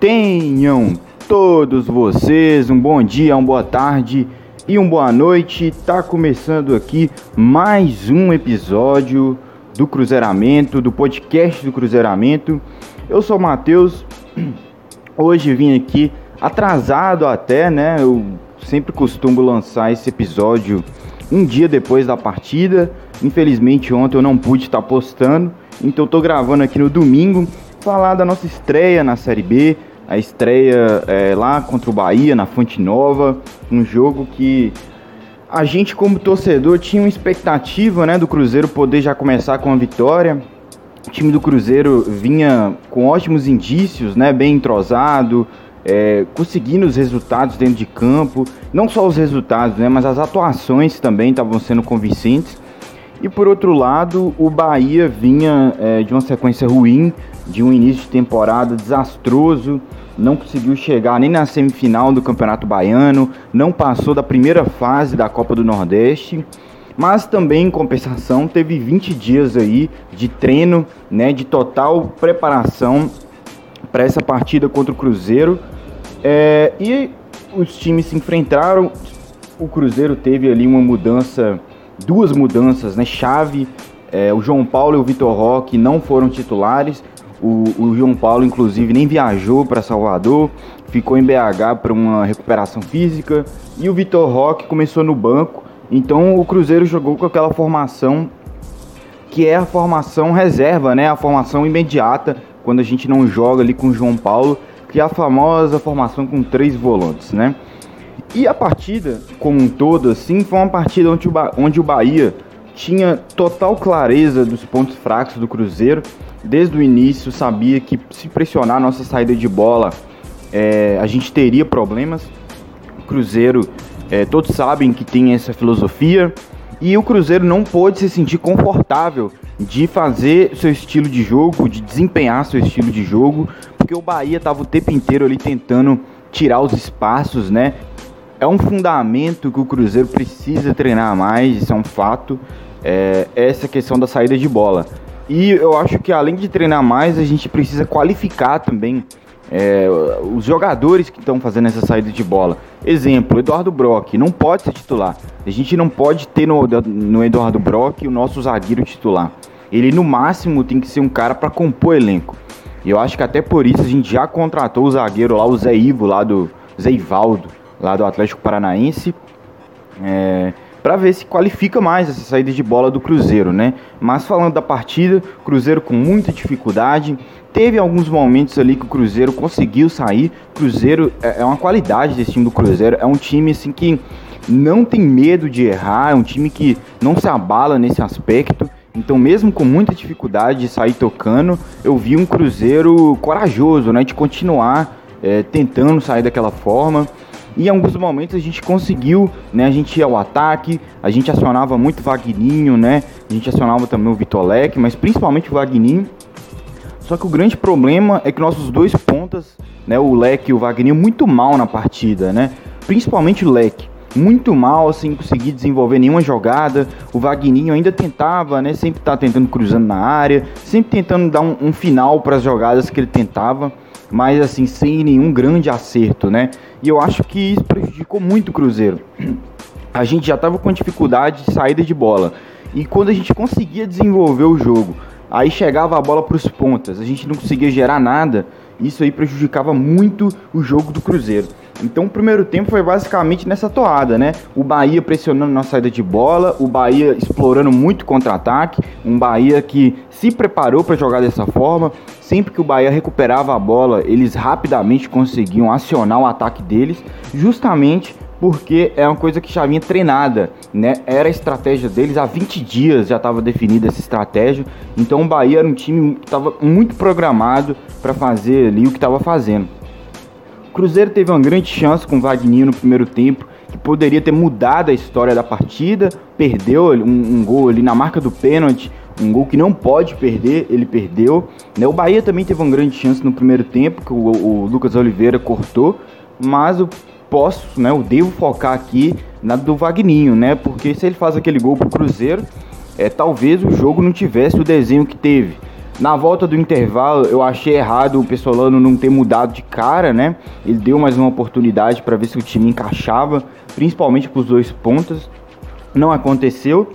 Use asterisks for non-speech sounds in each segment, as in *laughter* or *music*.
Tenham todos vocês um bom dia, uma boa tarde e uma boa noite. Tá começando aqui mais um episódio do Cruzeiramento, do podcast do Cruzeiramento. Eu sou o Matheus. *clears throat* Hoje vim aqui atrasado até, né? Eu sempre costumo lançar esse episódio um dia depois da partida. Infelizmente ontem eu não pude estar postando, então tô gravando aqui no domingo falar da nossa estreia na Série B, a estreia é, lá contra o Bahia na Fonte Nova, um jogo que a gente como torcedor tinha uma expectativa, né, do Cruzeiro poder já começar com a vitória. O time do Cruzeiro vinha com ótimos indícios, né, bem entrosado, é, conseguindo os resultados dentro de campo, não só os resultados, né, mas as atuações também estavam sendo convincentes. E por outro lado, o Bahia vinha é, de uma sequência ruim, de um início de temporada desastroso, não conseguiu chegar nem na semifinal do Campeonato Baiano, não passou da primeira fase da Copa do Nordeste, mas também em compensação teve 20 dias aí de treino, né, de total preparação para essa partida contra o Cruzeiro. É, e os times se enfrentaram. O Cruzeiro teve ali uma mudança duas mudanças, né? Chave. É, o João Paulo e o Vitor Roque não foram titulares. O, o João Paulo, inclusive, nem viajou para Salvador, ficou em BH para uma recuperação física. E o Vitor Roque começou no banco. Então o Cruzeiro jogou com aquela formação que é a formação reserva, né? A formação imediata quando a gente não joga ali com o João Paulo, que é a famosa formação com três volantes, né? E a partida, como um todo, assim, foi uma partida onde o, ba onde o Bahia tinha total clareza dos pontos fracos do Cruzeiro. Desde o início sabia que se pressionar a nossa saída de bola, é, a gente teria problemas. O Cruzeiro, é, todos sabem que tem essa filosofia. E o Cruzeiro não pôde se sentir confortável de fazer seu estilo de jogo, de desempenhar seu estilo de jogo, porque o Bahia estava o tempo inteiro ali tentando tirar os espaços, né? é um fundamento que o Cruzeiro precisa treinar mais, isso é um fato, é, essa questão da saída de bola. E eu acho que além de treinar mais, a gente precisa qualificar também é, os jogadores que estão fazendo essa saída de bola. Exemplo, Eduardo Brock não pode ser titular. A gente não pode ter no, no Eduardo Brock o nosso zagueiro titular. Ele no máximo tem que ser um cara para compor elenco. E eu acho que até por isso a gente já contratou o zagueiro lá, o Zé Ivo, lá do Zé Ivaldo lá do Atlético Paranaense, é, para ver se qualifica mais essa saída de bola do Cruzeiro, né? Mas falando da partida, Cruzeiro com muita dificuldade, teve alguns momentos ali que o Cruzeiro conseguiu sair. Cruzeiro é, é uma qualidade desse time do Cruzeiro, é um time assim que não tem medo de errar, é um time que não se abala nesse aspecto. Então, mesmo com muita dificuldade de sair tocando, eu vi um Cruzeiro corajoso, né, de continuar é, tentando sair daquela forma. E em alguns momentos a gente conseguiu, né? A gente ia ao ataque, a gente acionava muito o Vagninho, né? A gente acionava também o Vitolec, mas principalmente o Vagninho. Só que o grande problema é que nossos dois pontas, né, o Leque e o Vagninho, muito mal na partida, né? Principalmente o Leque muito mal, sem conseguir desenvolver nenhuma jogada. O Vagninho ainda tentava, né? Sempre tá tentando cruzando na área, sempre tentando dar um, um final para as jogadas que ele tentava mas assim, sem nenhum grande acerto, né? E eu acho que isso prejudicou muito o Cruzeiro. A gente já estava com dificuldade de saída de bola. E quando a gente conseguia desenvolver o jogo, aí chegava a bola para os pontas, a gente não conseguia gerar nada, isso aí prejudicava muito o jogo do Cruzeiro. Então o primeiro tempo foi basicamente nessa toada, né? O Bahia pressionando na saída de bola, o Bahia explorando muito contra-ataque, um Bahia que se preparou para jogar dessa forma. Sempre que o Bahia recuperava a bola, eles rapidamente conseguiam acionar o ataque deles, justamente porque é uma coisa que já vinha treinada, né? Era a estratégia deles, há 20 dias já estava definida essa estratégia. Então o Bahia era um time que estava muito programado para fazer ali o que estava fazendo. O Cruzeiro teve uma grande chance com o Vagninho no primeiro tempo, que poderia ter mudado a história da partida, perdeu um, um gol ali na marca do pênalti, um gol que não pode perder, ele perdeu. Né? O Bahia também teve uma grande chance no primeiro tempo, que o, o Lucas Oliveira cortou, mas o posso, né, eu devo focar aqui na do Vagninho, né? Porque se ele faz aquele gol pro Cruzeiro, é, talvez o jogo não tivesse o desenho que teve. Na volta do intervalo, eu achei errado o Pessolano não ter mudado de cara, né? Ele deu mais uma oportunidade para ver se o time encaixava, principalmente para os dois pontas. Não aconteceu.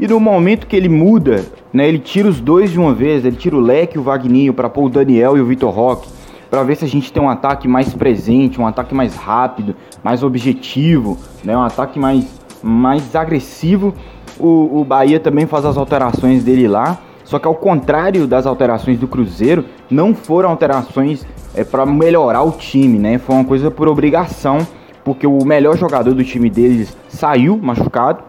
E no momento que ele muda, né, ele tira os dois de uma vez, ele tira o Leque e o Vagninho para pôr o Daniel e o Vitor Roque, para ver se a gente tem um ataque mais presente, um ataque mais rápido, mais objetivo, né, um ataque mais, mais agressivo. O, o Bahia também faz as alterações dele lá. Só que ao contrário das alterações do Cruzeiro, não foram alterações é, para melhorar o time, né? Foi uma coisa por obrigação, porque o melhor jogador do time deles saiu machucado.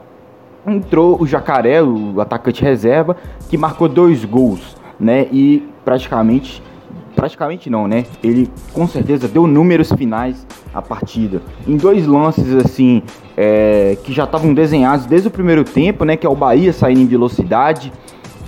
Entrou o Jacaré, o atacante reserva, que marcou dois gols, né? E praticamente praticamente não, né? Ele com certeza deu números finais à partida. Em dois lances assim é, que já estavam desenhados desde o primeiro tempo, né? Que é o Bahia saindo em velocidade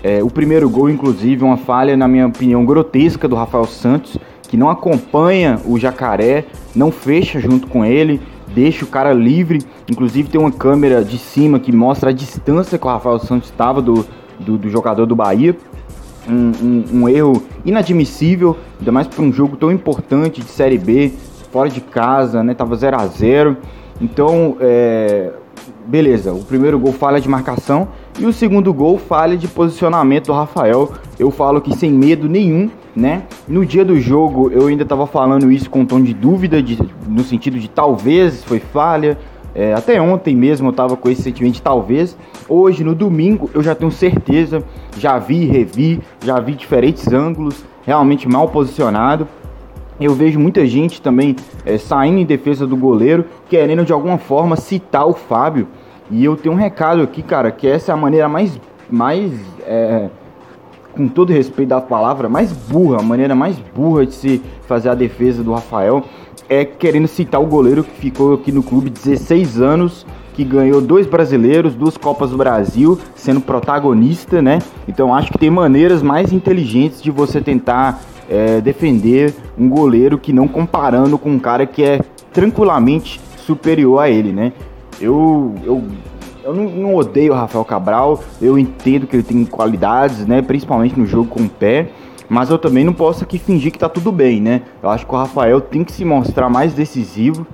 é, o primeiro gol, inclusive, uma falha, na minha opinião, grotesca do Rafael Santos, que não acompanha o Jacaré, não fecha junto com ele, deixa o cara livre. Inclusive, tem uma câmera de cima que mostra a distância que o Rafael Santos estava do, do, do, jogador do Bahia. Um, um, um erro inadmissível, ainda mais para um jogo tão importante de Série B, fora de casa, né? Tava 0 a 0 Então, é, beleza, o primeiro gol falha de marcação e o segundo gol falha de posicionamento do Rafael. Eu falo que sem medo nenhum, né? No dia do jogo eu ainda estava falando isso com um tom de dúvida, de, no sentido de talvez foi falha. É, até ontem mesmo eu estava com esse sentimento talvez. Hoje, no domingo, eu já tenho certeza. Já vi, revi, já vi diferentes ângulos, realmente mal posicionado. Eu vejo muita gente também é, saindo em defesa do goleiro, querendo de alguma forma citar o Fábio. E eu tenho um recado aqui, cara, que essa é a maneira mais, mais é, com todo respeito da palavra, mais burra, a maneira mais burra de se fazer a defesa do Rafael é querendo citar o goleiro que ficou aqui no clube 16 anos, que ganhou dois brasileiros, duas Copas do Brasil, sendo protagonista, né? Então acho que tem maneiras mais inteligentes de você tentar é, defender um goleiro que não comparando com um cara que é tranquilamente superior a ele, né? Eu, eu, eu não, não odeio o Rafael Cabral, eu entendo que ele tem qualidades, né? Principalmente no jogo com o pé, mas eu também não posso aqui fingir que tá tudo bem, né? Eu acho que o Rafael tem que se mostrar mais decisivo,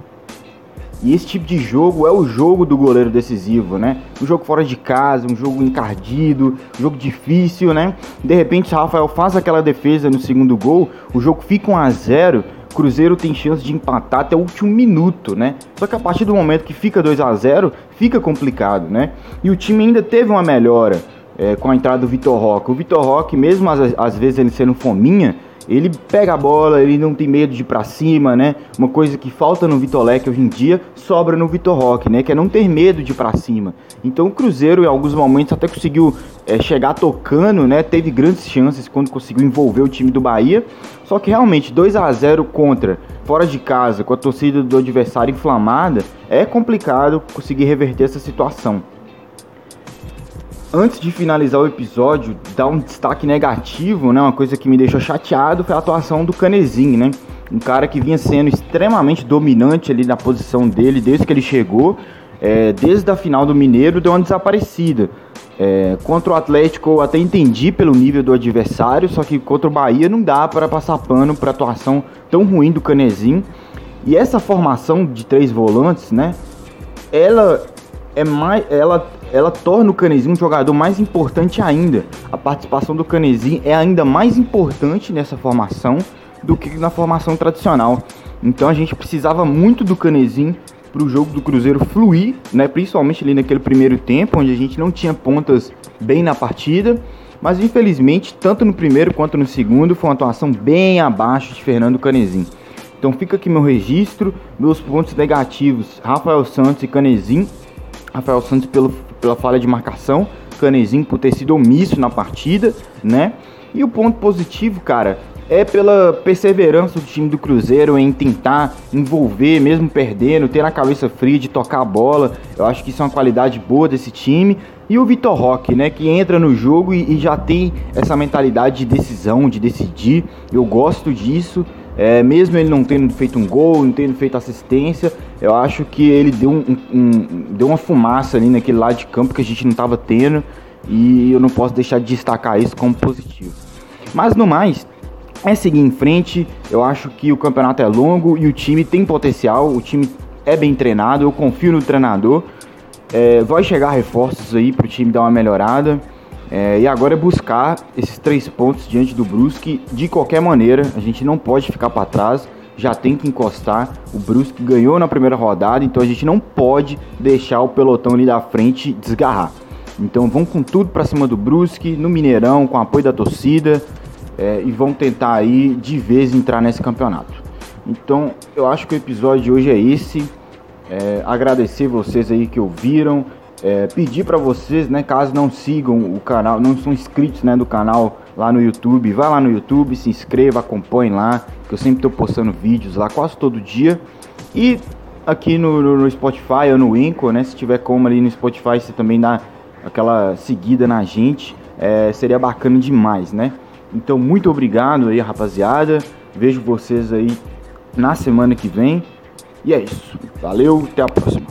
e esse tipo de jogo é o jogo do goleiro decisivo, né? Um jogo fora de casa, um jogo encardido, um jogo difícil, né? De repente, Rafael faz aquela defesa no segundo gol, o jogo fica 1 a 0 Cruzeiro tem chance de empatar até o último minuto, né? Só que a partir do momento que fica 2 a 0 fica complicado, né? E o time ainda teve uma melhora é, com a entrada do Vitor Roque. O Vitor Roque, mesmo às, às vezes ele sendo fominha, ele pega a bola, ele não tem medo de ir pra cima, né? Uma coisa que falta no Vitor Leque hoje em dia, sobra no Vitor Roque, né? Que é não ter medo de ir pra cima. Então o Cruzeiro, em alguns momentos, até conseguiu é, chegar tocando, né? Teve grandes chances quando conseguiu envolver o time do Bahia. Só que realmente, 2 a 0 contra, fora de casa, com a torcida do adversário inflamada, é complicado conseguir reverter essa situação antes de finalizar o episódio, dar um destaque negativo, né? Uma coisa que me deixou chateado foi a atuação do Canezinho, né? Um cara que vinha sendo extremamente dominante ali na posição dele desde que ele chegou. É, desde a final do Mineiro deu uma desaparecida. É, contra o Atlético eu até entendi pelo nível do adversário, só que contra o Bahia não dá para passar pano para atuação tão ruim do Canezinho. E essa formação de três volantes, né? Ela é mais, ela ela torna o Canezinho um jogador mais importante ainda. A participação do Canezinho é ainda mais importante nessa formação do que na formação tradicional. Então a gente precisava muito do Canezinho para o jogo do Cruzeiro fluir, né? principalmente ali naquele primeiro tempo, onde a gente não tinha pontas bem na partida. Mas infelizmente, tanto no primeiro quanto no segundo, foi uma atuação bem abaixo de Fernando Canezinho. Então fica aqui meu registro, meus pontos negativos, Rafael Santos e Canezinho. Rafael Santos pelo pela falha de marcação, Canezinho por ter sido omisso na partida, né? E o ponto positivo, cara, é pela perseverança do time do Cruzeiro em tentar envolver, mesmo perdendo, ter na cabeça fria de tocar a bola. Eu acho que isso é uma qualidade boa desse time. E o Vitor Roque, né, que entra no jogo e, e já tem essa mentalidade de decisão, de decidir. Eu gosto disso. É, mesmo ele não tendo feito um gol, não tendo feito assistência, eu acho que ele deu, um, um, deu uma fumaça ali naquele lado de campo que a gente não estava tendo e eu não posso deixar de destacar isso como positivo. Mas no mais, é seguir em frente. Eu acho que o campeonato é longo e o time tem potencial. O time é bem treinado. Eu confio no treinador. É, vai chegar reforços aí para o time dar uma melhorada. É, e agora é buscar esses três pontos diante do Brusque de qualquer maneira. A gente não pode ficar para trás. Já tem que encostar. O Brusque ganhou na primeira rodada, então a gente não pode deixar o pelotão ali da frente desgarrar. Então vão com tudo para cima do Brusque, no Mineirão, com apoio da torcida é, e vão tentar aí de vez entrar nesse campeonato. Então eu acho que o episódio de hoje é esse. É, agradecer vocês aí que ouviram. É, pedir para vocês, né, caso não sigam o canal, não são inscritos né, do canal lá no YouTube, vai lá no YouTube, se inscreva, acompanhe lá, que eu sempre estou postando vídeos lá quase todo dia. E aqui no, no, Spotify ou no Inco, né, se tiver como ali no Spotify, você também dá aquela seguida na gente, é, seria bacana demais, né? Então, muito obrigado aí, rapaziada. Vejo vocês aí na semana que vem. E é isso. Valeu, até a próxima.